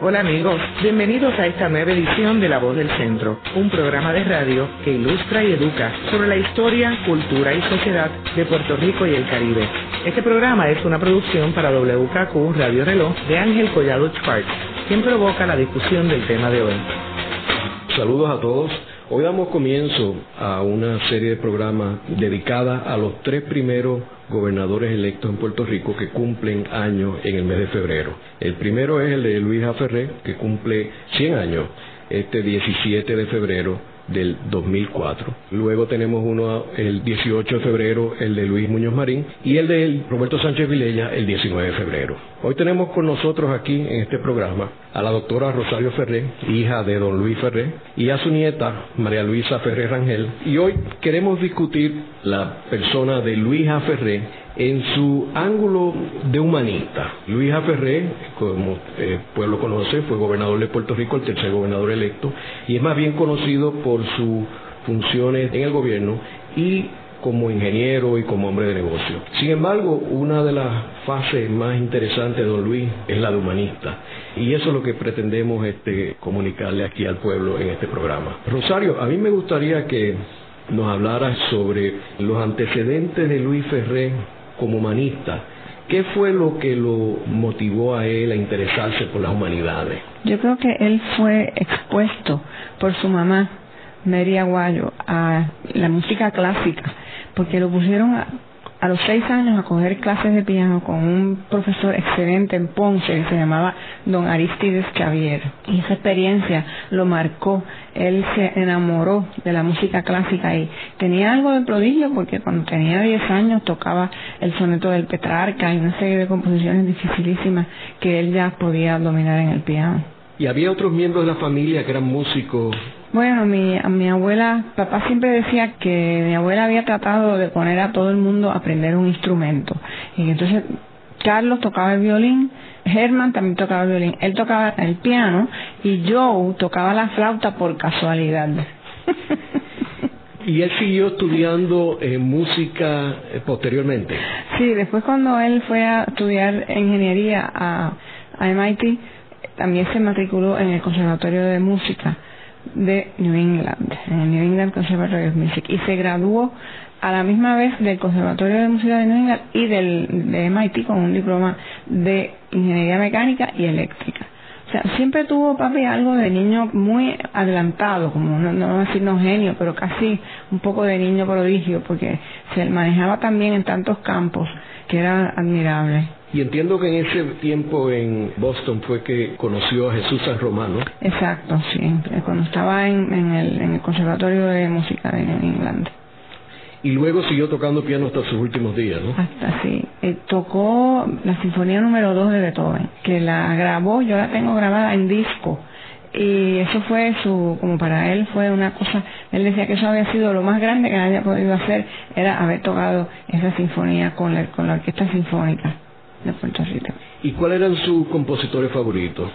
Hola amigos, bienvenidos a esta nueva edición de La Voz del Centro, un programa de radio que ilustra y educa sobre la historia, cultura y sociedad de Puerto Rico y el Caribe. Este programa es una producción para WKQ Radio Reloj de Ángel Collado Schwartz, quien provoca la discusión del tema de hoy. Saludos a todos. Hoy damos comienzo a una serie de programas dedicada a los tres primeros gobernadores electos en Puerto Rico que cumplen años en el mes de febrero. El primero es el de Luis Aferré, que cumple 100 años este 17 de febrero del 2004. Luego tenemos uno el 18 de febrero, el de Luis Muñoz Marín, y el de Roberto Sánchez Vilella el 19 de febrero. Hoy tenemos con nosotros aquí en este programa a la doctora Rosario Ferré, hija de don Luis Ferré, y a su nieta María Luisa Ferré Rangel. Y hoy queremos discutir la persona de Luisa Ferré en su ángulo de humanista. Luis Ferré, como el eh, pueblo conoce, fue gobernador de Puerto Rico, el tercer gobernador electo, y es más bien conocido por sus funciones en el gobierno y como ingeniero y como hombre de negocio. Sin embargo, una de las fases más interesantes de don Luis es la de humanista. Y eso es lo que pretendemos este, comunicarle aquí al pueblo en este programa. Rosario, a mí me gustaría que nos hablara sobre los antecedentes de Luis Ferré como humanista, ¿qué fue lo que lo motivó a él a interesarse por las humanidades? Yo creo que él fue expuesto por su mamá, Mary Aguayo, a la música clásica, porque lo pusieron a, los seis años a coger clases de piano con un profesor excelente en Ponce que se llamaba don Aristides Xavier. Y esa experiencia lo marcó. Él se enamoró de la música clásica y tenía algo de prodigio porque cuando tenía diez años tocaba el soneto del Petrarca y una serie de composiciones dificilísimas que él ya podía dominar en el piano. ¿Y había otros miembros de la familia que eran músicos bueno, mi, a mi abuela, papá siempre decía que mi abuela había tratado de poner a todo el mundo a aprender un instrumento. Y entonces Carlos tocaba el violín, Herman también tocaba el violín, él tocaba el piano y Joe tocaba la flauta por casualidad. ¿Y él siguió estudiando eh, música eh, posteriormente? Sí, después cuando él fue a estudiar ingeniería a, a MIT, también se matriculó en el Conservatorio de Música de New England, en el New England Conservatory of Music, y se graduó a la misma vez del Conservatorio de Música de New England y del, de MIT con un diploma de Ingeniería Mecánica y Eléctrica. O sea, siempre tuvo papi algo de niño muy adelantado, como no, no genio, pero casi un poco de niño prodigio, porque se manejaba también en tantos campos que era admirable. Y entiendo que en ese tiempo en Boston fue que conoció a Jesús San Romano. Exacto, sí. Cuando estaba en, el, en el Conservatorio de Música de Inglaterra. Y luego siguió tocando piano hasta sus últimos días, ¿no? Hasta sí. Eh, tocó la Sinfonía número 2 de Beethoven, que la grabó, yo la tengo grabada en disco. Y eso fue su, como para él fue una cosa, él decía que eso había sido lo más grande que haya podido hacer, era haber tocado esa sinfonía con la, con la Orquesta Sinfónica de Puerto Rico. ¿Y cuáles eran sus compositores favoritos?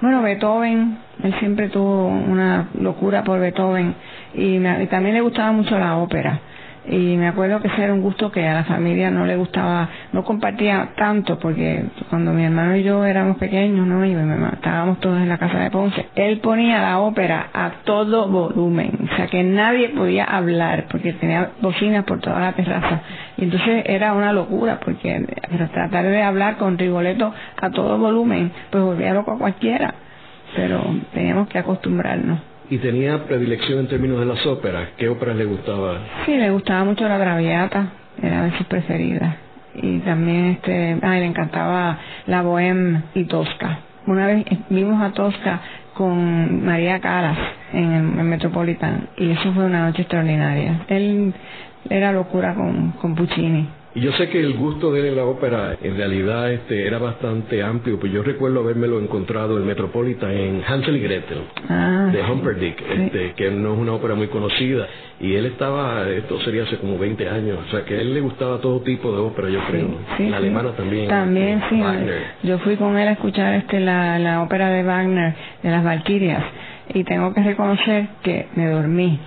Bueno, Beethoven, él siempre tuvo una locura por Beethoven y, y también le gustaba mucho la ópera y me acuerdo que ese era un gusto que a la familia no le gustaba, no compartía tanto porque cuando mi hermano y yo éramos pequeños, ¿no? Y estábamos todos en la casa de Ponce, él ponía la ópera a todo volumen, o sea que nadie podía hablar porque tenía bocinas por toda la terraza y entonces era una locura porque tratar de hablar con Rigoletto a todo volumen, pues volvía loco a cualquiera, pero teníamos que acostumbrarnos y tenía predilección en términos de las óperas. ¿Qué óperas le gustaba? Sí, le gustaba mucho la Traviata, era de sus preferidas. Y también este, ay, le encantaba la Bohème y Tosca. Una vez vimos a Tosca con María Caras en el, Metropolitan y eso fue una noche extraordinaria. Él era locura con Puccini. Y yo sé que el gusto de él en la ópera en realidad este, era bastante amplio, pues yo recuerdo habérmelo encontrado en Metropolitan en Hansel y Gretel ah, de Humperdinck, este, que no es una ópera muy conocida. Y él estaba, esto sería hace como 20 años, o sea que a él le gustaba todo tipo de ópera, yo creo. la alemana también. También, sí. Yo fui con él a escuchar este la, la ópera de Wagner, de las Valquirias y tengo que reconocer que me dormí.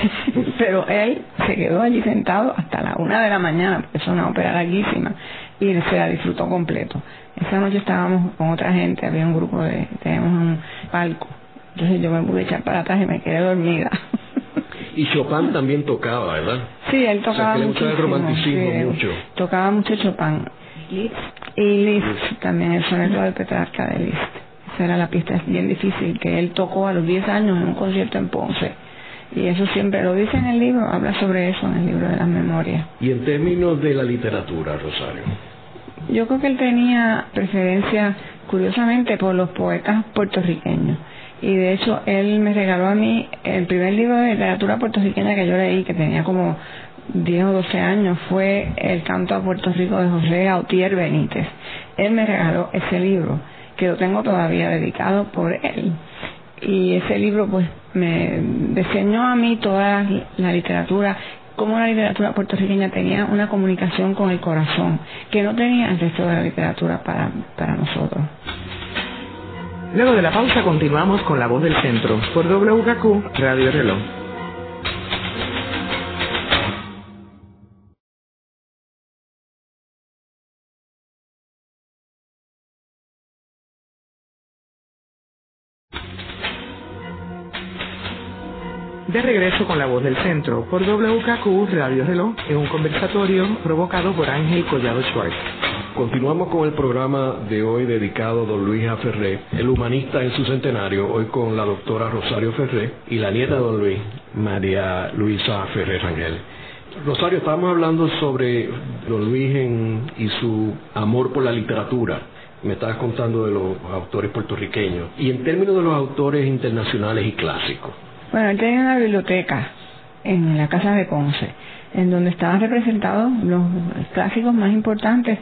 Pero él se quedó allí sentado hasta la una de la mañana, porque es una ópera larguísima. y se la disfrutó completo. Esa noche estábamos con otra gente, había un grupo de, teníamos un palco, entonces yo me pude echar para atrás y me quedé dormida. Y Chopin también tocaba, ¿verdad? Sí, él tocaba mucho. el romanticismo mucho. Tocaba mucho Chopin. Y Liszt, también el soneto del Petrarca de Liszt. Esa era la pista bien difícil que él tocó a los 10 años en un concierto en Ponce. Y eso siempre lo dice en el libro, habla sobre eso en el libro de las memorias. Y en términos de la literatura, Rosario. Yo creo que él tenía preferencia, curiosamente, por los poetas puertorriqueños. Y de hecho, él me regaló a mí el primer libro de literatura puertorriqueña que yo leí, que tenía como 10 o 12 años, fue El canto a Puerto Rico de José Gautier Benítez. Él me regaló ese libro, que lo tengo todavía dedicado por él. Y ese libro, pues, me diseñó a mí toda la literatura como la literatura puertorriqueña tenía una comunicación con el corazón que no tenía el resto de la literatura para, para nosotros. Luego de la pausa continuamos con La Voz del Centro por WKQ Radio Reloj. De regreso con la voz del centro por WKQ Radio Reloj en un conversatorio provocado por Ángel Collado Schwartz. Continuamos con el programa de hoy dedicado a don Luis A. El humanista en su centenario, hoy con la doctora Rosario Ferré y la nieta de don Luis, María Luisa Ferré Rangel. Rosario, estábamos hablando sobre don Luis y su amor por la literatura. Me estabas contando de los autores puertorriqueños. Y en términos de los autores internacionales y clásicos, bueno, él tenía una biblioteca en la casa de Ponce, en donde estaban representados los clásicos más importantes.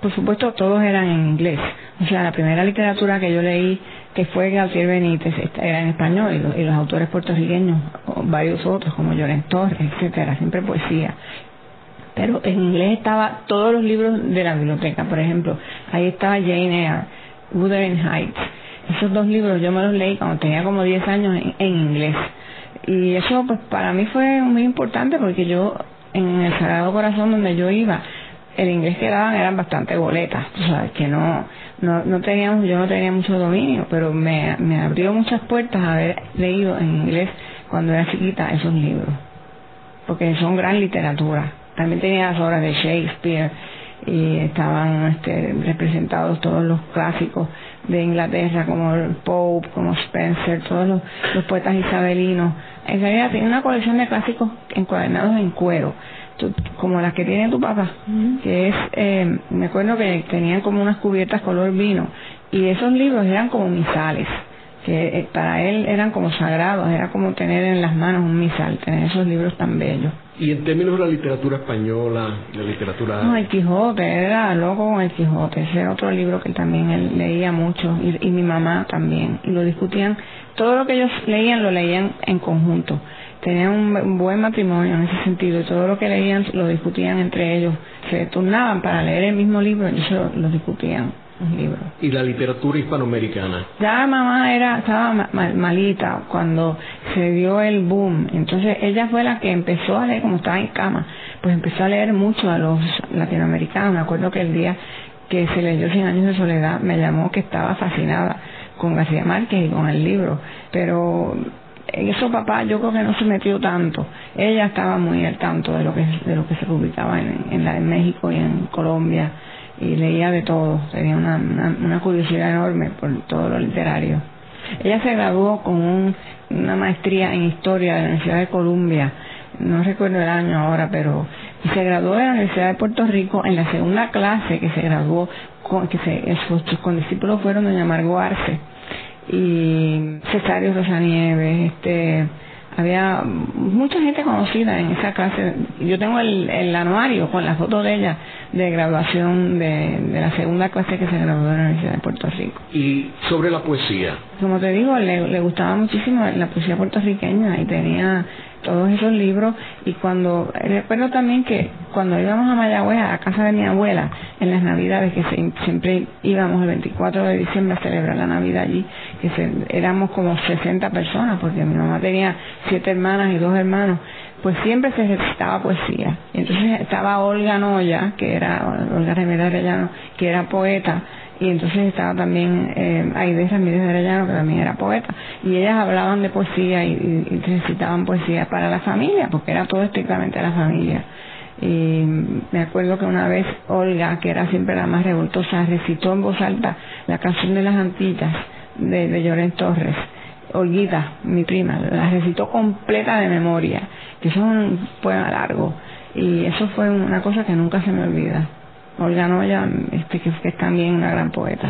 Por supuesto, todos eran en inglés. O sea, la primera literatura que yo leí, que fue Gautier Benítez, era en español, y los, autores puertorriqueños, varios otros, como Llorens Torres, etcétera, siempre poesía. Pero en inglés estaba todos los libros de la biblioteca. Por ejemplo, ahí estaba Jane Eyre, Wuthering Heights, esos dos libros yo me los leí cuando tenía como 10 años en, inglés. Y eso pues para mí fue muy importante porque yo en el Sagrado Corazón donde yo iba, el inglés que daban eran bastante boletas, tú sabes, que no, no, no teníamos, yo no tenía mucho dominio, pero me, me abrió muchas puertas haber leído en inglés cuando era chiquita esos libros, porque son gran literatura. También tenía las obras de Shakespeare y estaban este, representados todos los clásicos de Inglaterra, como Pope, como Spencer, todos los, poetas isabelinos. En realidad tiene una colección de clásicos encuadernados en cuero, como las que tiene tu papá, que es, eh, me acuerdo que tenían como unas cubiertas color vino, y esos libros eran como misales, que eh, para él eran como sagrados, era como tener en las manos un misal, tener esos libros tan bellos. Y en términos de la literatura española, la literatura... No, el Quijote, era loco con el Quijote, ese era otro libro que también él leía mucho, y, mi mamá también, y lo discutían, todo lo que ellos leían lo leían en conjunto, tenían un buen matrimonio en ese sentido, y todo lo que leían lo discutían entre ellos, se turnaban para leer el mismo libro, y eso lo discutían. ¿Y la literatura hispanoamericana? Ya mamá era, estaba malita cuando se dio el boom. Entonces ella fue la que empezó a leer, como estaba en cama, pues empezó a leer mucho a los latinoamericanos. Me acuerdo que el día que se leyó Cien años de soledad me llamó que estaba fascinada con García Márquez y con el libro. Pero eso papá yo creo que no se metió tanto. Ella estaba muy al tanto de lo que, de lo que se publicaba en, en, la, en México y en Colombia y leía de todo, tenía una, una, curiosidad enorme por todo lo literario. Ella se graduó con una maestría en historia de la Universidad de Columbia, no recuerdo el año ahora, pero se graduó de la Universidad de Puerto Rico en la segunda clase que se graduó, con, que se, sus condiscípulos fueron doña Margot Arce y Cesario Rosanieves, este había mucha gente conocida en esa clase. Yo tengo el, anuario con la foto de ella de graduación de, la segunda clase que se graduó en la Universidad de Puerto Rico. ¿Y sobre la poesía? Como te digo, le, gustaba muchísimo la poesía puertorriqueña y tenía todos esos libros y cuando recuerdo también que cuando íbamos a Mayagüez a casa de mi abuela en las navidades que siempre íbamos el 24 de diciembre a celebrar la navidad allí que éramos como 60 personas porque mi mamá tenía siete hermanas y dos hermanos pues siempre se recitaba poesía. Entonces estaba Olga Noya que era Olga Remeda Arellano que era poeta y entonces estaba también eh, Aide Ramírez de Arellano, que también era poeta, y ellas hablaban de poesía y, recitaban poesía para la familia, porque era todo estrictamente la familia. Y me acuerdo que una vez Olga, que era siempre la más revoltosa, recitó en voz alta la canción de las Antillas de, de Torres. Olguita, mi prima, la recitó completa de memoria, que es un poema largo. Y eso fue una cosa que nunca se me olvida. Olga Noya, este, que, es también una gran poeta.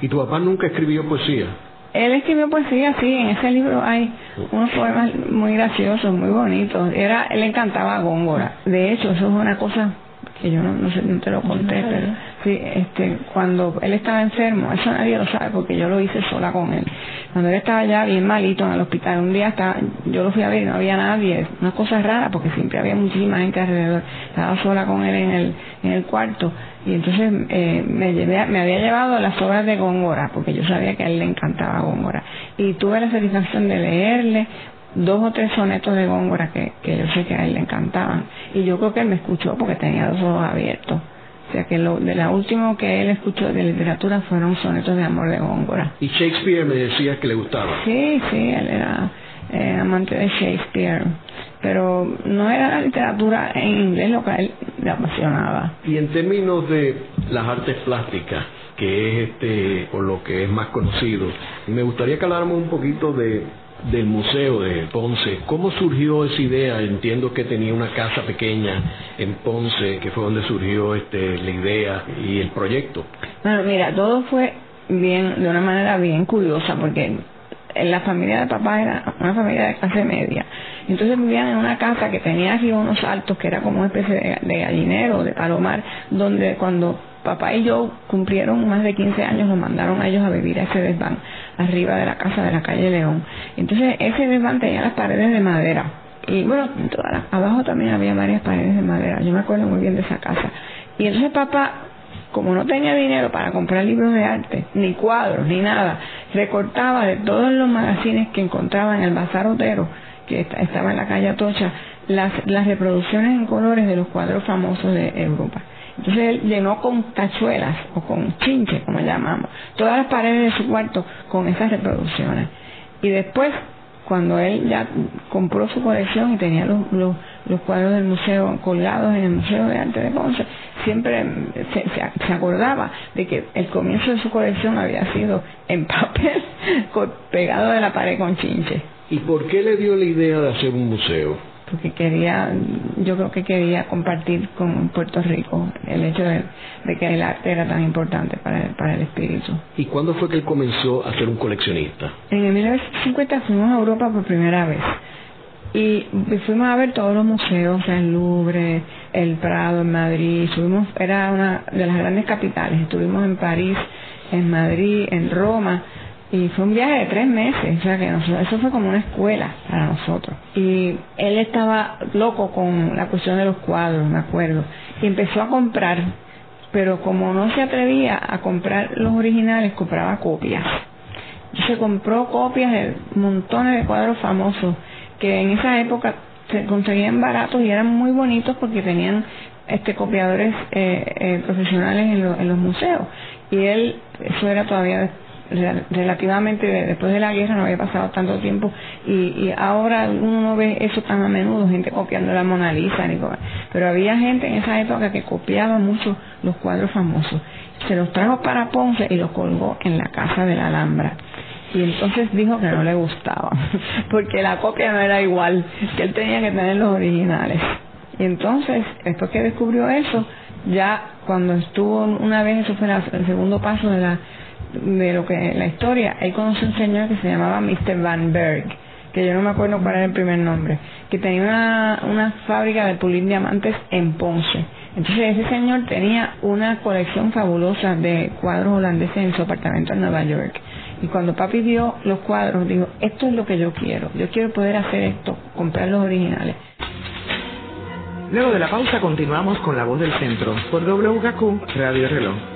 ¿Y tu papá nunca escribió poesía? Él escribió poesía, sí, en ese libro hay unos poemas muy graciosos, muy bonitos. Era, él encantaba Góngora. De hecho, eso es una cosa que yo no, sé, no te lo conté, pero sí, este, cuando él estaba enfermo, eso nadie lo sabe porque yo lo hice sola con él. Cuando él estaba ya bien malito en el hospital, un día estaba, yo lo fui a ver y no había nadie, una cosa rara porque siempre había muchísima gente alrededor. Estaba sola con él en el, en el cuarto y entonces eh, me, llevé, me había llevado las obras de Góngora porque yo sabía que a él le encantaba Góngora y tuve la satisfacción de leerle dos o tres sonetos de Góngora que, que yo sé que a él le encantaban. Y yo creo que él me escuchó porque tenía los ojos abiertos. O sea que lo, de la última que él escuchó de literatura fueron sonetos de amor de Góngora. ¿Y Shakespeare me decía que le gustaba? Sí, sí, él era eh, amante de Shakespeare. Pero no era la literatura en inglés lo que a él le apasionaba. Y en términos de las artes plásticas, que es este, por lo que es más conocido, me gustaría que habláramos un poquito de del museo de Ponce. ¿Cómo surgió esa idea? Entiendo que tenía una casa pequeña en Ponce, que fue donde surgió este, la idea y el proyecto. Bueno, mira, todo fue bien, de una manera bien curiosa, porque en la familia de papá era una familia de clase media. Entonces vivían en una casa que tenía aquí unos altos, que era como una especie de, de gallinero, de palomar, donde cuando papá y yo cumplieron más de 15 años, nos mandaron a ellos a vivir a ese desván, arriba de la casa de la calle León. Entonces ese desván tenía las paredes de madera. Y bueno, abajo también había varias paredes de madera. Yo me acuerdo muy bien de esa casa. Y entonces papá, como no tenía dinero para comprar libros de arte, ni cuadros, ni nada, recortaba de todos los magazines que encontraba en el Bazar Otero, que estaba en la calle Atocha, las, las reproducciones en colores de los cuadros famosos de Europa. Entonces él llenó con tachuelas o con chinches, como llamamos, todas las paredes de su cuarto con esas reproducciones. Y después, cuando él ya compró su colección y tenía los, los, cuadros del museo colgados en el Museo de Arte de Ponce, siempre se, se, acordaba de que el comienzo de su colección había sido en papel pegado de la pared con chinches. ¿Y por qué le dio la idea de hacer un museo? Porque quería, yo creo que quería compartir con Puerto Rico el hecho de, que el arte era tan importante para el, para el espíritu. ¿Y cuándo fue que él comenzó a ser un coleccionista? En el 1950 fuimos a Europa por primera vez y fuimos a ver todos los museos, el Louvre, el Prado en Madrid, subimos, era una de las grandes capitales, estuvimos en París, en Madrid, en Roma y fue un viaje de tres meses, o sea que eso fue como una escuela para nosotros. Y él estaba loco con la cuestión de los cuadros, me acuerdo. Y empezó a comprar, pero como no se atrevía a comprar los originales, compraba copias. Se compró copias de montones de cuadros famosos que en esa época se conseguían baratos y eran muy bonitos porque tenían este copiadores eh, eh, profesionales en, en los museos. Y él, eso era todavía relativamente después de la guerra no había pasado tanto tiempo y, ahora uno no ve eso tan a menudo, gente copiando la Mona Lisa, pero había gente en esa época que copiaba mucho los cuadros famosos. Se los trajo para Ponce y los colgó en la casa de la Alhambra. Y entonces dijo que no le gustaba, porque la copia no era igual, que él tenía que tener los originales. Y entonces, después que descubrió eso, ya cuando estuvo una vez, eso fue el segundo paso de la de lo que la historia, él conoce un señor que se llamaba Mr. Van Berg, que yo no me acuerdo cuál era el primer nombre, que tenía una, una fábrica de pulir diamantes en Ponce. Entonces ese señor tenía una colección fabulosa de cuadros holandeses en su apartamento en Nueva York. Y cuando papi vio los cuadros, dijo, esto es lo que yo quiero, yo quiero poder hacer esto, comprar los originales. Luego de la pausa continuamos con La Voz del Centro por WKQ Radio Reloj.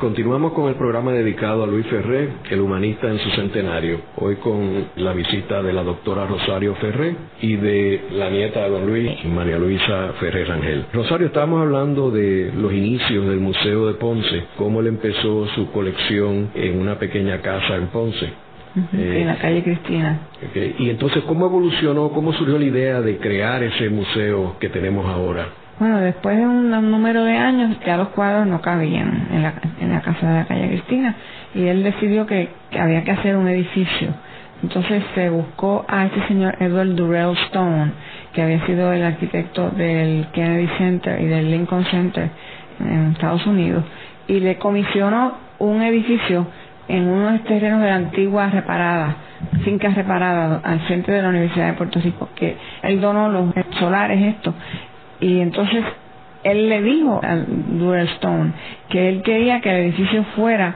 Continuamos con el programa dedicado a Luis Ferré, el humanista en su centenario. Hoy con la visita de la doctora Rosario Ferré y de la nieta de don Luis, María Luisa Ferré Rangel. Rosario, estábamos hablando de los inicios del Museo de Ponce, cómo él empezó su colección en una pequeña casa en Ponce. en la calle Cristina. Y entonces, ¿cómo evolucionó, cómo surgió la idea de crear ese museo que tenemos ahora? Bueno, después de un, número de años ya los cuadros no cabían en la, en la casa de la calle Cristina y él decidió que, había que hacer un edificio. Entonces se buscó a este señor Edward Durrell Stone, que había sido el arquitecto del Kennedy Center y del Lincoln Center en Estados Unidos, y le comisionó un edificio en unos terrenos de la antigua reparada, fincas reparadas al frente de la Universidad de Puerto Rico, que él donó los solares estos y entonces él le dijo a Stone que él quería que el edificio fuera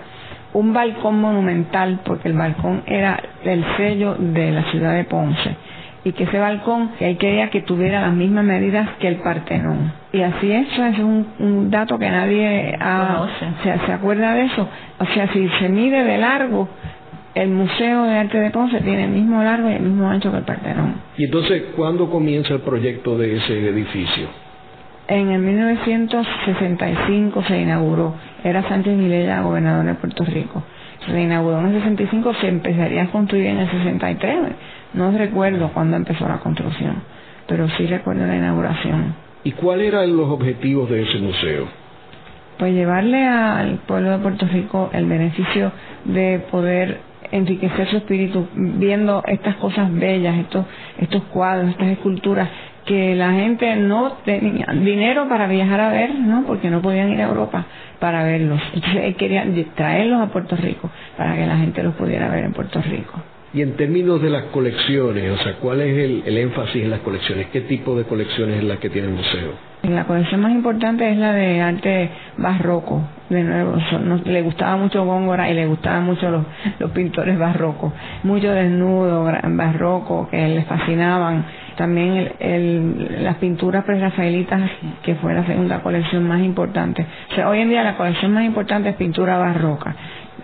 un balcón monumental, porque el balcón era el sello de la ciudad de Ponce, y que ese balcón, que él quería que tuviera las mismas medidas que el Partenón. Y así eso es un, dato que nadie se, se acuerda de eso. O sea, si se mide de largo, el Museo de Arte de Ponce tiene el mismo largo y el mismo ancho que el Partenón. ¿Y entonces cuándo comienza el proyecto de ese edificio? En el 1965 se inauguró. Era Sánchez Vilella gobernador de Puerto Rico. Se inauguró en el 65, se empezaría a construir en el 63. No recuerdo cuándo empezó la construcción, pero sí recuerdo la inauguración. ¿Y cuáles eran los objetivos de ese museo? Pues llevarle al pueblo de Puerto Rico el beneficio de poder enriquecer su espíritu viendo estas cosas bellas, estos, estos cuadros, estas esculturas que la gente no tenía dinero para viajar a ver, ¿no? Porque no podían ir a Europa para verlos. Entonces él quería traerlos a Puerto Rico para que la gente los pudiera ver en Puerto Rico. Y en términos de las colecciones, o sea, ¿cuál es el, el énfasis en las colecciones? ¿Qué tipo de colecciones es la que tiene el museo? La colección más importante es la de arte barroco. De nuevo, le gustaba mucho Góngora y le gustaban mucho los, pintores barrocos. Mucho desnudo barroco que les fascinaban. También el, las pinturas prerrafaelitas, que fue la segunda colección más importante. O sea, hoy en día la colección más importante es pintura barroca,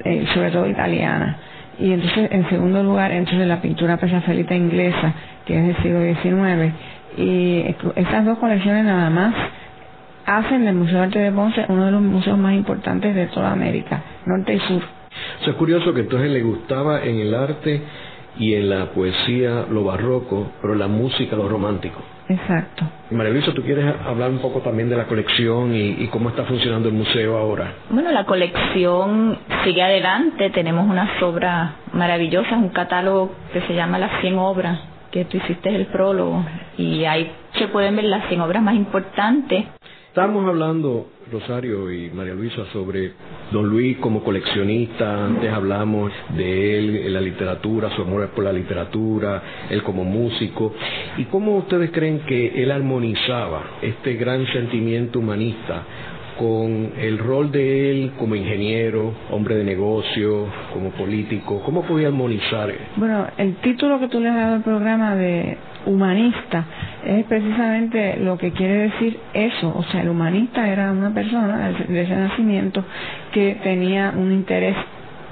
eh, sobre todo italiana. Y entonces, en segundo lugar, entonces la pintura prerrafaelita inglesa, que es del siglo XIX y estas dos colecciones nada más hacen del Museo de Arte de Ponce uno de los museos más importantes de toda América, norte y sur. es curioso que entonces le gustaba en el arte y en la poesía lo barroco, pero la música lo romántico. Exacto. María Luisa, ¿tú quieres hablar un poco también de la colección y, y, cómo está funcionando el museo ahora? Bueno, la colección sigue adelante, tenemos unas obras maravillosas, un catálogo que se llama Las 100 Obras que tú hiciste el prólogo y ahí se pueden ver las 100 obras más importantes. Estamos hablando, Rosario y María Luisa, sobre don Luis como coleccionista, antes hablamos de él en la literatura, su amor por la literatura, él como músico, y cómo ustedes creen que él armonizaba este gran sentimiento humanista con el rol de él como ingeniero, hombre de negocio, como político? ¿Cómo podía armonizar? Bueno, el título que tú le has dado al programa de humanista es precisamente lo que quiere decir eso. O sea, el humanista era una persona de ese nacimiento que tenía un interés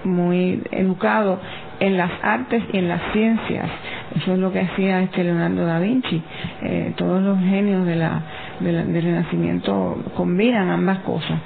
muy educado en las artes y en las ciencias. Eso es lo que hacía este Leonardo da Vinci. Eh, todos los genios de la del, Renacimiento combinan ambas cosas.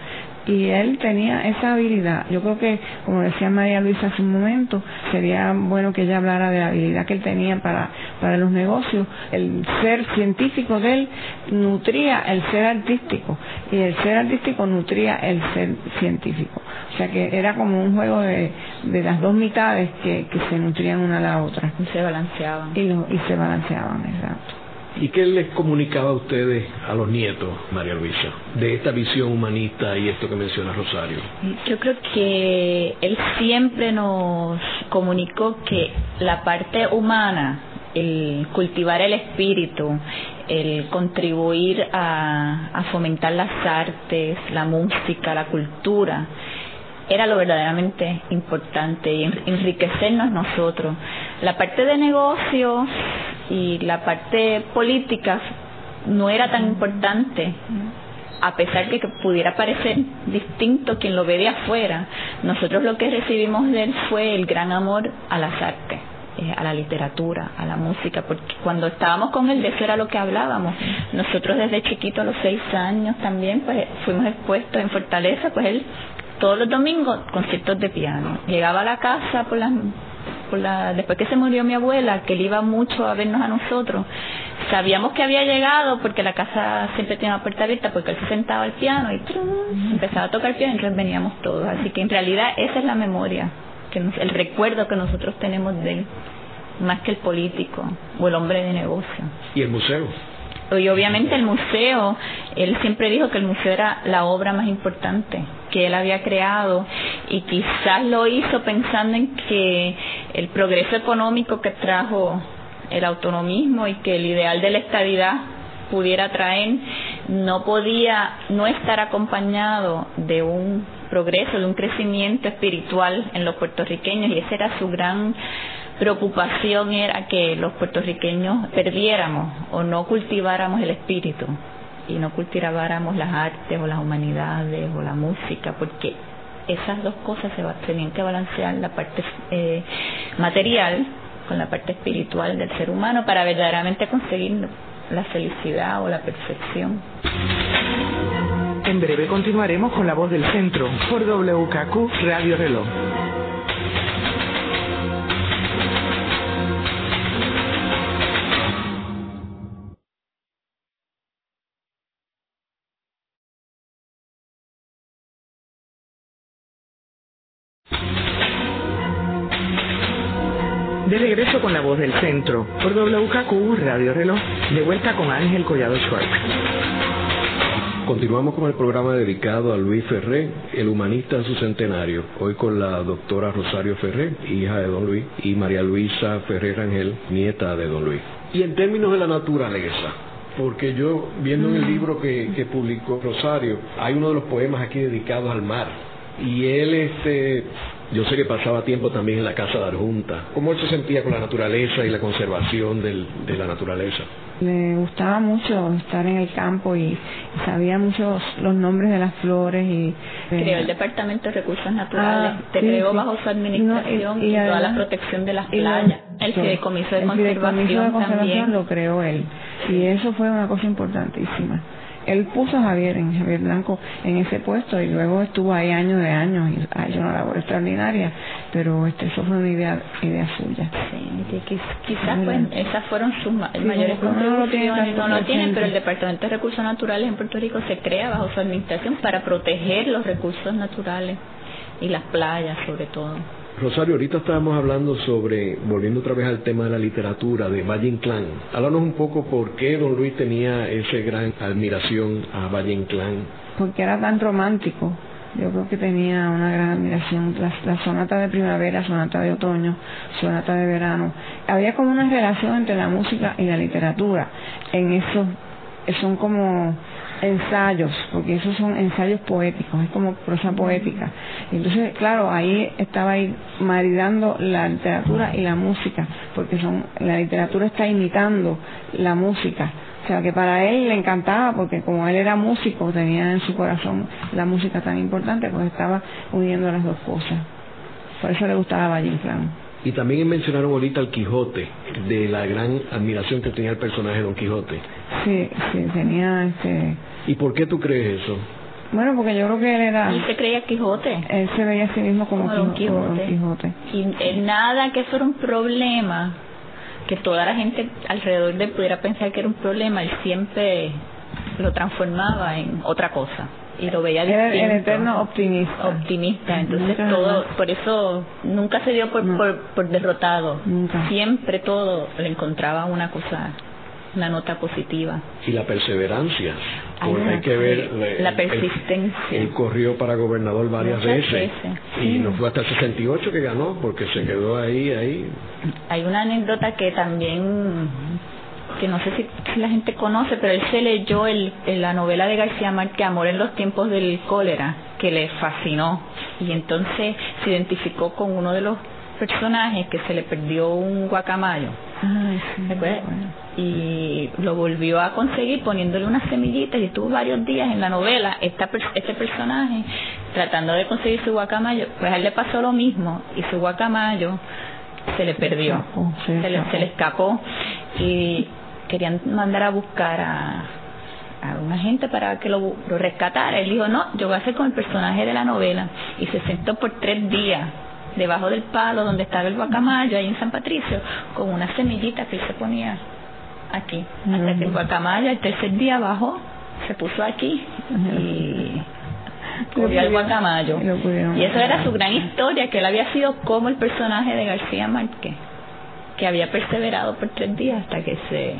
y él tenía esa habilidad. Yo creo que, como decía María Luisa hace un momento, sería bueno que ella hablara de la habilidad que él tenía para, para los negocios. El ser científico de él nutría el ser artístico y el ser artístico nutría el ser científico. O sea que era como un juego de, de las dos mitades que, que se nutrían una a la otra. Y se balanceaban. Y, y se balanceaban, exacto. ¿Y qué les comunicaba a ustedes, a los nietos, María Luisa, de esta visión humanista y esto que menciona Rosario? Yo creo que él siempre nos comunicó que la parte humana, el cultivar el espíritu, el contribuir a, a fomentar las artes, la música, la cultura, era lo verdaderamente importante y enriquecernos nosotros. La parte de negocios y la parte política no era tan importante a pesar de que pudiera parecer distinto quien lo ve de afuera, nosotros lo que recibimos de él fue el gran amor a las artes, eh, a la literatura, a la música, porque cuando estábamos con él de eso era lo que hablábamos. Nosotros desde chiquito, a los seis años también, pues fuimos expuestos en Fortaleza, pues él todos los domingos conciertos de piano. Llegaba a la casa por las después que se murió mi abuela, que él iba mucho a vernos a nosotros, sabíamos que había llegado porque la casa siempre tenía una puerta abierta porque él se sentaba al piano y empezaba a tocar piano y entonces veníamos todos. Así que en realidad esa es la memoria, que el recuerdo que nosotros tenemos de él, más que el político o el hombre de negocio. ¿Y el museo? Y obviamente el museo, él siempre dijo que el museo era la obra más importante que él había creado y quizás lo hizo pensando en que el progreso económico que trajo el autonomismo y que el ideal de la estabilidad pudiera traer no podía no estar acompañado de un progreso, de un crecimiento espiritual en los puertorriqueños y esa era su gran preocupación era que los puertorriqueños perdiéramos o no cultiváramos el espíritu y no cultiváramos las artes o las humanidades o la música, porque esas dos cosas se tenían que balancear la parte eh, material con la parte espiritual del ser humano para verdaderamente conseguir la felicidad o la perfección. En breve continuaremos con la voz del centro por WKQ Radio Reloj. Con la voz del centro, por WKQ Radio Reloj, de vuelta con Ángel Collado Schwartz. Continuamos con el programa dedicado a Luis Ferré, el humanista de su centenario. Hoy con la doctora Rosario Ferré, hija de don Luis, y María Luisa Ferré Rangel, nieta de don Luis. Y en términos de la naturaleza, porque yo, viendo en el libro que, que publicó Rosario, hay uno de los poemas aquí dedicados al mar. Y él este, yo sé que pasaba tiempo también en la casa de Arjunta. ¿Cómo él se sentía con la naturaleza y la conservación del, de la naturaleza? Le gustaba mucho estar en el campo y, sabía muchos los nombres de las flores y creó el departamento de recursos naturales ah, te creó bajo su administración y, toda la protección de las playas. El fideicomiso de, conservación, de conservación lo creó él. Y eso fue una cosa importantísima él puso a Javier, en Javier Blanco, en ese puesto y luego estuvo ahí años de años y ha hecho una labor extraordinaria, pero este, eso fue una idea, idea suya. Sí, quizás pues, esas fueron sus mayores contribuciones, no lo tienen, pero el Departamento de Recursos Naturales en Puerto Rico se crea bajo su administración para proteger los recursos naturales y las playas sobre todo. Rosario, ahorita estábamos hablando sobre, volviendo otra vez al tema de la literatura, de Valle Inclán. Háblanos un poco por qué don Luis tenía esa gran admiración a Valle Inclán. Porque era tan romántico. Yo creo que tenía una gran admiración. La, la, sonata de primavera, sonata de otoño, sonata de verano. Había como una relación entre la música y la literatura. En eso, son como ensayos, porque esos son ensayos poéticos, es como prosa poética. Entonces, claro, ahí estaba ahí maridando la literatura y la música, porque son la literatura está imitando la música. O sea, que para él le encantaba, porque como él era músico, tenía en su corazón la música tan importante, pues estaba uniendo las dos cosas. Por eso le gustaba Valle Inclán. Y también mencionaron ahorita al Quijote, de la gran admiración que tenía el personaje de Don Quijote. Sí, sí, tenía este... ¿Y por qué tú crees eso? Bueno, porque yo creo que él era... Él se creía Quijote. Él se veía a sí mismo como, Como Don Quijote. como Don Quijote. Y eh, nada que fuera un problema, que toda la gente alrededor de él pudiera pensar que era un problema, él siempre lo transformaba en otra cosa y lo veía Era distinto. el eterno optimista. optimista entonces Nunca todo jamás. por eso nunca se dio por, No. por, por derrotado Nunca. siempre todo le encontraba una cosa una nota positiva Y la perseverancia, Hay porque una- hay que ver... la él- persistencia. Él, corrió para gobernador varias Muchas veces. veces, Y no fue hasta el 68 que ganó, porque se quedó ahí, ahí. hay una anécdota que también que no sé si, si la gente conoce pero él se leyó el, el- la novela de García Márquez Amor en los tiempos del cólera que le fascinó y entonces se identificó con uno de los personajes que se le perdió un guacamayo Ay, sí, y lo volvió a conseguir poniéndole unas semillitas y estuvo varios días en la novela esta, este personaje tratando de conseguir su guacamayo pues a él le pasó lo mismo y su guacamayo se le perdió escapó, se se le, escapó. se le escapó y querían mandar a buscar a, a una gente para que lo, lo rescatara él dijo no yo voy a hacer con el personaje de la novela y se sentó por tres días debajo del palo donde estaba el guacamayo ahí en San Patricio con unas semillitas que él se ponía aquí. Hasta que el guacamayo el tercer día bajó se puso aquí y el guacamayo Y eso era su gran historia que él había sido como el personaje de García Márquez que había perseverado por tres días hasta que se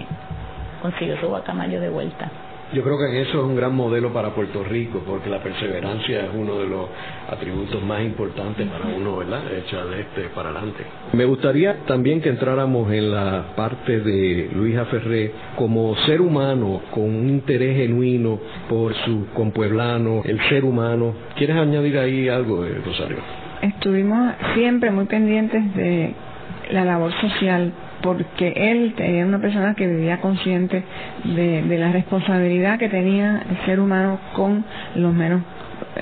consiguió su guacamayo de vuelta Yo creo que en eso es un gran modelo para Puerto Rico, porque la perseverancia es uno de los atributos más importantes para uno, ¿verdad? Echar de este para adelante. Me gustaría también que entráramos en la parte de Luisa Ferré como ser humano con un interés genuino por su compueblano, el ser humano. ¿Quieres añadir ahí algo, eh, Rosario? estuvimos siempre muy pendientes de la labor social porque él era una persona que vivía consciente de, de la responsabilidad que tenía el ser humano con los menos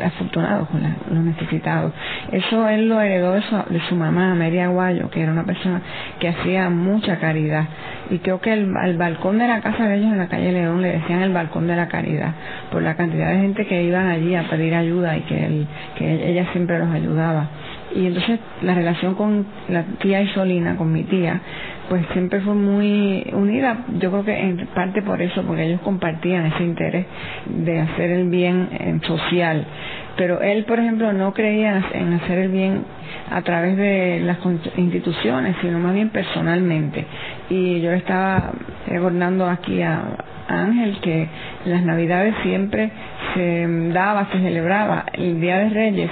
afortunados, con la- los necesitados. Eso él lo heredó de su, de su mamá, María Aguayo, que era una persona que hacía mucha caridad. Y creo que el, al balcón de la casa de ellos en la calle León le decían el balcón de la caridad, por la cantidad de gente que iban allí a pedir ayuda y que, él, que ella siempre los ayudaba. Y entonces la relación con la tía Isolina, con mi tía, pues siempre fue muy unida. Yo creo que en parte por eso, porque ellos compartían ese interés de hacer el bien eh, social. Pero él, por ejemplo, no creía en hacer el bien a través de las instituciones, sino más bien personalmente. Y yo estaba recordando aquí a, Ángel que en las Navidades siempre se daba, se celebraba el Día de Reyes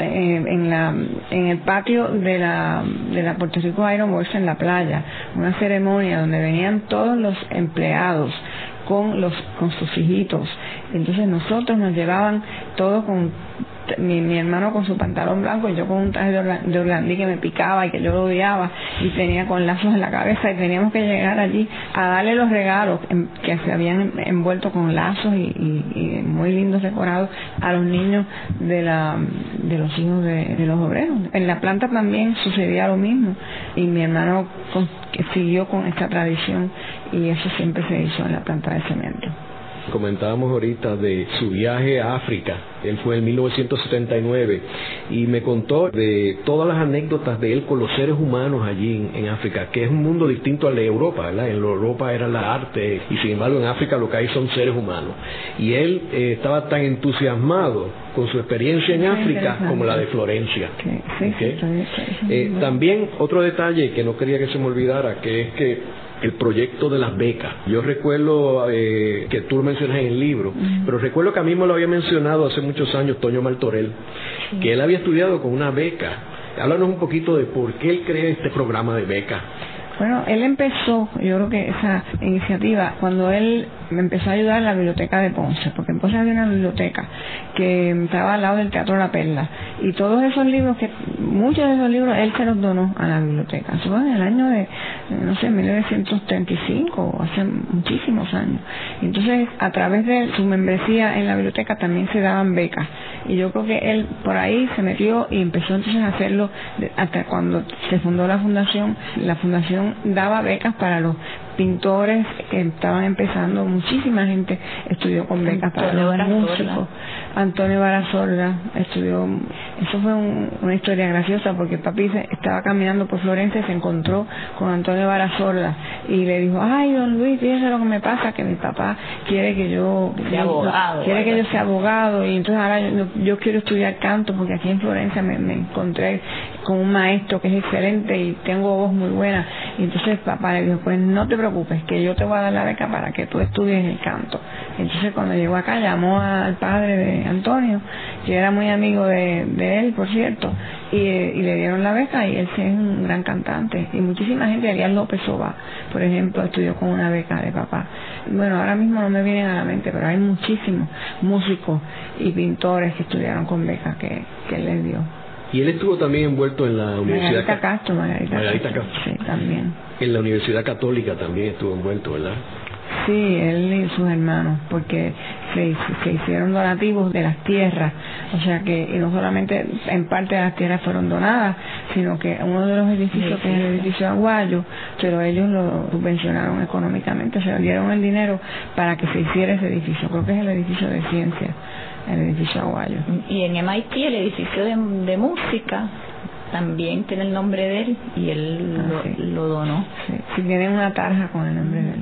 eh, en la en el patio de la de la Puerto Rico Iron Works en la playa. Una ceremonia donde venían todos los empleados con los con sus hijitos. Entonces nosotros nos llevaban todos con mi, mi hermano con su pantalón blanco y yo con un traje de, orla- de orlandí que me picaba y que yo lo odiaba y tenía con lazos en la cabeza y teníamos que llegar allí a darle los regalos que se habían en- envuelto con lazos y, muy lindos decorados a los niños de la de los hijos de, los obreros. En la planta también sucedía lo mismo y mi hermano siguió con esta tradición y eso siempre se hizo en la planta de cemento Comentábamos ahorita de su viaje a África. Él fue en 1979 y me contó de todas las anécdotas de él con los seres humanos allí en, África, que es un mundo distinto al de Europa, ¿verdad? En Europa era la arte y sin embargo en África lo que hay son seres humanos. Y él eh, estaba tan entusiasmado con su experiencia en Muy África como la de Florencia. Eh, también otro detalle que no quería que se me olvidara, que es que el proyecto de las becas. Yo recuerdo eh, que tú lo mencionas en el libro, pero recuerdo que a mí me lo había mencionado hace muchos años Toño Martorell, que él había estudiado con una beca. Háblanos un poquito de por qué él crea este programa de becas. Bueno, él empezó, yo creo que esa iniciativa, cuando él me empezó a ayudar en la biblioteca de Ponce, porque en Ponce había una biblioteca que estaba al lado del Teatro La Perla, y todos esos libros, que muchos de esos libros, él se los donó a la biblioteca. Eso fue en el año de, no sé, 1935, hace muchísimos años. Entonces, a través de su membresía en la biblioteca también se daban becas, y yo creo que él por ahí se metió y empezó entonces a hacerlo hasta cuando se fundó la fundación. La fundación daba becas para los pintores que estaban empezando, muchísima gente estudió con becas para los músicos, Antonio Barazola estudió, eso fue una historia graciosa porque papi estaba caminando por Florencia y se encontró con Antonio Barazola y le dijo, ay don Luis, fíjese lo que me pasa, que mi papá quiere que yo, sea abogado, quiere que yo sea abogado y entonces ahora yo, quiero estudiar canto porque aquí en Florencia me, encontré con un maestro que es excelente y tengo voz muy buena y entonces papá le dijo, pues no te preocupes, que yo te voy a dar la beca para que tú estudies el canto. Entonces cuando llegó acá llamó al padre de Antonio, que era muy amigo de, él, por cierto, y, le dieron la beca y él es un gran cantante. Y muchísima gente, Ariel López Oba, por ejemplo, estudió con una beca de papá. Bueno, ahora mismo no me vienen a la mente, pero hay muchísimos músicos y pintores que estudiaron con beca que, que él les dio. Y él estuvo también envuelto en la Universidad Margarita Castro, Margarita, Castro. Sí, también. En la Universidad Católica también estuvo envuelto, ¿verdad? Sí, él y sus hermanos, porque se, se, hicieron donativos de las tierras, o sea que y no solamente en parte de las tierras fueron donadas, sino que uno de los edificios, que es el edificio Aguayo, pero ellos lo subvencionaron económicamente, o sea, dieron el dinero para que se hiciera ese edificio, creo que es el edificio de ciencias, el edificio Aguayo. Y en MIT el edificio de, música también tiene el nombre de él y él ah, lo, donó. Sí, sí, tienen una tarja con el nombre de él.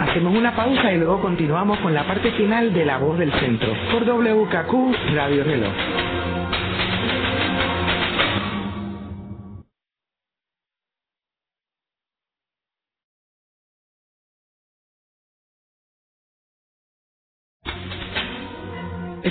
Hacemos una pausa y luego continuamos con la parte final de La Voz del Centro por WKQ Radio Reloj.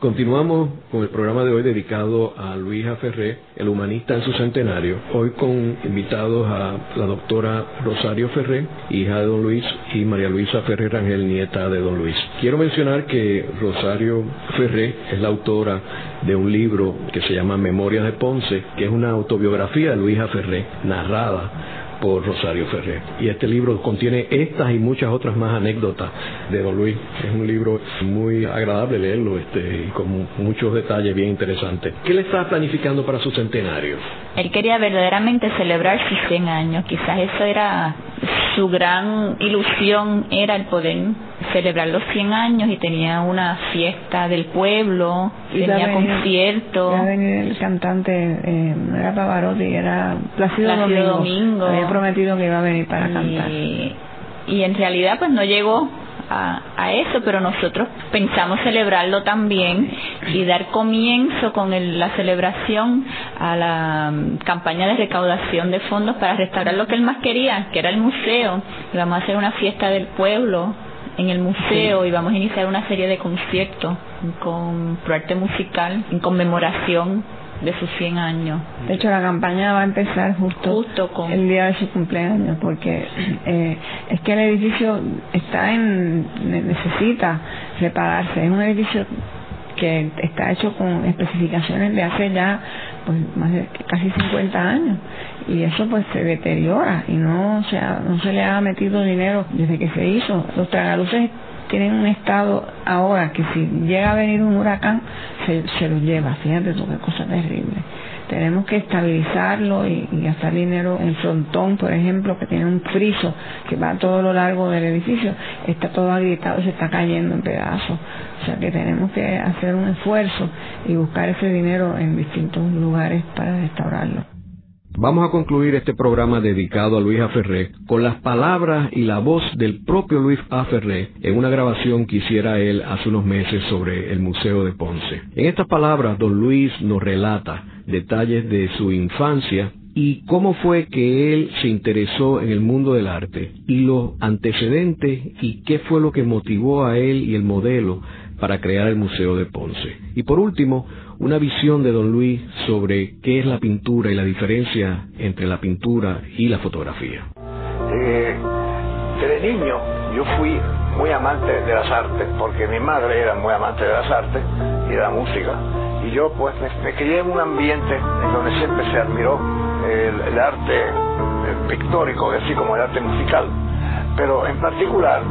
Continuamos con el programa de hoy dedicado a Luisa Ferré, el humanista en su centenario. Hoy con invitados a la doctora Rosario Ferré, hija de don Luis, y María Luisa Ferré Rangel, nieta de don Luis. Quiero mencionar que Rosario Ferré es la autora de un libro que se llama Memorias de Ponce, que es una autobiografía de Luisa Ferré, narrada por Rosario Ferrer. Y este libro contiene estas y muchas otras más anécdotas de Don Luis. Es un libro muy agradable leerlo este, y con muchos detalles bien interesantes. ¿Qué le está planificando para su centenario? Él quería verdaderamente celebrar sus 100 años. Quizás eso era su gran ilusión, era el poder celebrar los 100 años y tenía una fiesta del pueblo, tenía conciertos. el cantante, eh, era Pavarotti, era Plácido, Domingo, Había prometido que iba a venir para cantar. Y en realidad pues no llegó a, a, eso, pero nosotros pensamos celebrarlo también y dar comienzo con la celebración a la mm, campaña de recaudación de fondos para restaurar lo que él más quería, que era el museo. Y vamos a hacer una fiesta del pueblo en el museo y vamos a iniciar una serie de conciertos con arte musical en conmemoración de sus 100 años. De hecho, la campaña va a empezar justo, con... el día de su cumpleaños, porque eh, es que el edificio está en necesita repararse. Es un edificio que está hecho con especificaciones de hace ya pues más de casi 50 años y eso pues se deteriora y no se, no se le ha metido dinero desde que se hizo. Los tragaluces tienen un estado ahora que si llega a venir un huracán se, se lo lleva, fíjate tú qué cosa terrible. Tenemos que estabilizarlo y, gastar dinero en frontón, por ejemplo, que tiene un friso que va a todo lo largo del edificio, está todo agrietado y se está cayendo en pedazos. O sea que tenemos que hacer un esfuerzo y buscar ese dinero en distintos lugares para restaurarlo. Vamos a concluir este programa dedicado a Luis Aferré con las palabras y la voz del propio Luis Aferré en una grabación que hiciera él hace unos meses sobre el Museo de Ponce. En estas palabras, don Luis nos relata detalles de su infancia y cómo fue que él se interesó en el mundo del arte y los antecedentes y qué fue lo que motivó a él y el modelo para crear el Museo de Ponce. Y por último, una visión de don Luis sobre qué es la pintura y la diferencia entre la pintura y la fotografía. Eh, desde niño yo fui muy amante de las artes, porque mi madre era muy amante de las artes y de la música. Y yo pues me, crié en un ambiente en donde siempre se admiró el, arte pictórico, así como el arte musical. Pero en particular,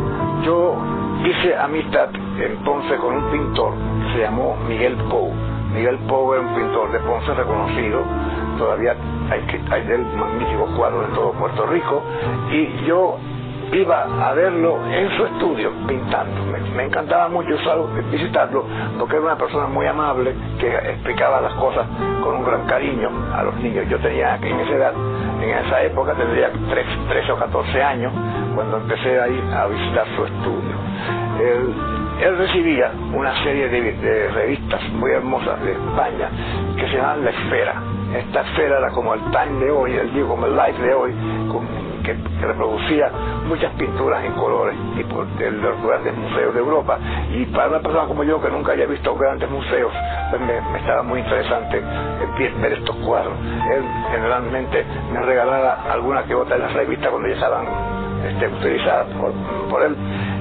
yo hice amistad en Ponce con un pintor que se llamó Miguel Pou. Miguel Pou era un pintor de Ponce reconocido, todavía hay, hay de él magníficos cuadros en todo Puerto Rico, y yo iba a verlo en su estudio pintando. Me, encantaba mucho visitarlo porque era una persona muy amable que explicaba las cosas con un gran cariño a los niños. Yo tenía en esa edad, en esa época tendría 13, o 14 años cuando empecé a ir a visitar su estudio. Él, recibía una serie de, revistas muy hermosas de España que se llamaban La Esfera. Esta esfera era como el Time de hoy, el como el Life de hoy, que, reproducía muchas pinturas en colores por los grandes museos de Europa. Y para una persona como yo que nunca había visto grandes museos, pues me, estaba muy interesante ver estos cuadros. Él generalmente me regalaba alguna que otra de las revistas cuando ya estaban este, utilizadas por él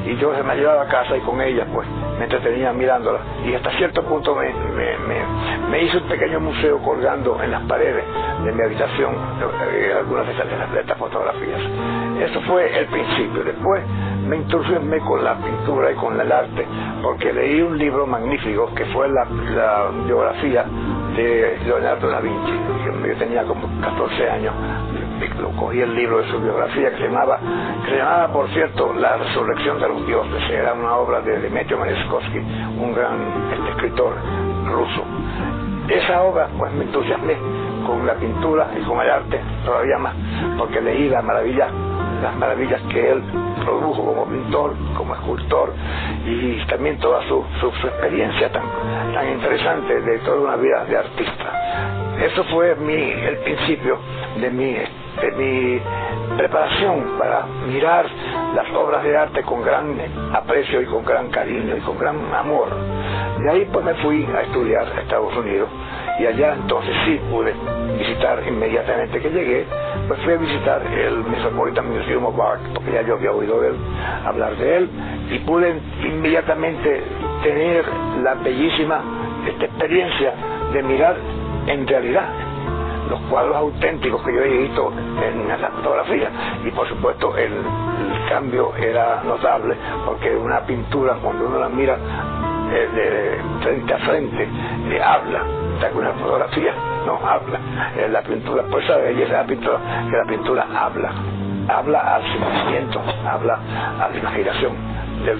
y yo se me llevaba a casa y con ella pues me entretenía mirándola y hasta cierto punto me, me, me, hice un pequeño museo colgando en las paredes de mi habitación eh, algunas de estas, de fotografías. Eso fue el principio. Después me entusiasmé con la pintura y con el arte porque leí un libro magnífico que fue la, la biografía de Leonardo da Vinci. Yo tenía como 14 años cogí el libro de su biografía que se llamaba, que se llamaba por cierto, La resurrección de los dioses, era una obra de Demetrio Maniskovsky, un gran este, escritor ruso. Esa obra pues me entusiasmé con la pintura y con el arte todavía más, porque leí las maravillas, las maravillas que él produjo como pintor, como escultor y también toda su, su, experiencia tan, tan interesante de toda una vida de artista. Eso fue mi, el principio de mi de mi preparación para mirar las obras de arte con gran aprecio y con gran cariño y con gran amor. De ahí pues me fui a estudiar a Estados Unidos y allá entonces sí pude visitar inmediatamente que llegué, pues fui a visitar el Metropolitan Museum of Art, porque ya yo había oído él, hablar de él, y pude inmediatamente tener la bellísima esta experiencia de mirar en realidad los cuadros auténticos que yo he visto en esa fotografía. Y por supuesto el, cambio era notable porque una pintura cuando uno la mira eh, de frente a frente le habla. Que una fotografía no habla. Eh, la pintura por esa belleza la pintura que la pintura habla habla al sentimiento habla a la imaginación del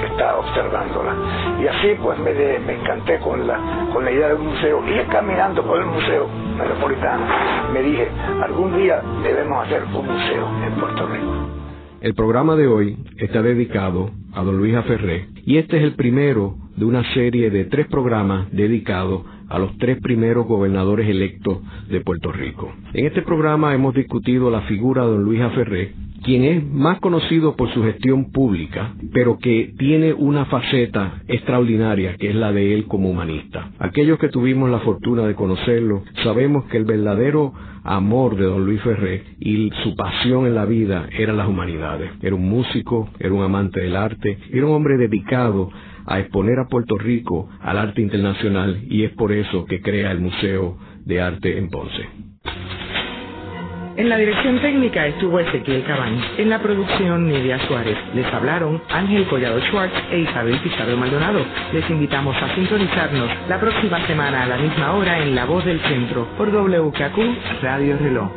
que está observándola. Y así pues me, me encanté con la, con la idea del museo. Y caminando por el museo metropolitano, me dije, algún día debemos hacer un museo en Puerto Rico. El programa de hoy está dedicado a don Luis Aferré y este es el primero de una serie de tres programas dedicados a los tres primeros gobernadores electos de Puerto Rico. En este programa hemos discutido la figura de don Luis Aferré quien es más conocido por su gestión pública, pero que tiene una faceta extraordinaria, que es la de él como humanista. Aquellos que tuvimos la fortuna de conocerlo, sabemos que el verdadero amor de don Luis Ferré y su pasión en la vida eran las humanidades. Era un músico, era un amante del arte, era un hombre dedicado a exponer a Puerto Rico al arte internacional y es por eso que crea el Museo de Arte en Ponce. En la dirección técnica estuvo Ezequiel Cabañas. En la producción, Nidia Suárez. Les hablaron Ángel Collado Schwartz e Isabel Pizarro Maldonado. Les invitamos a sintonizarnos la próxima semana a la misma hora en La Voz del Centro por WKQ Radio Reloj.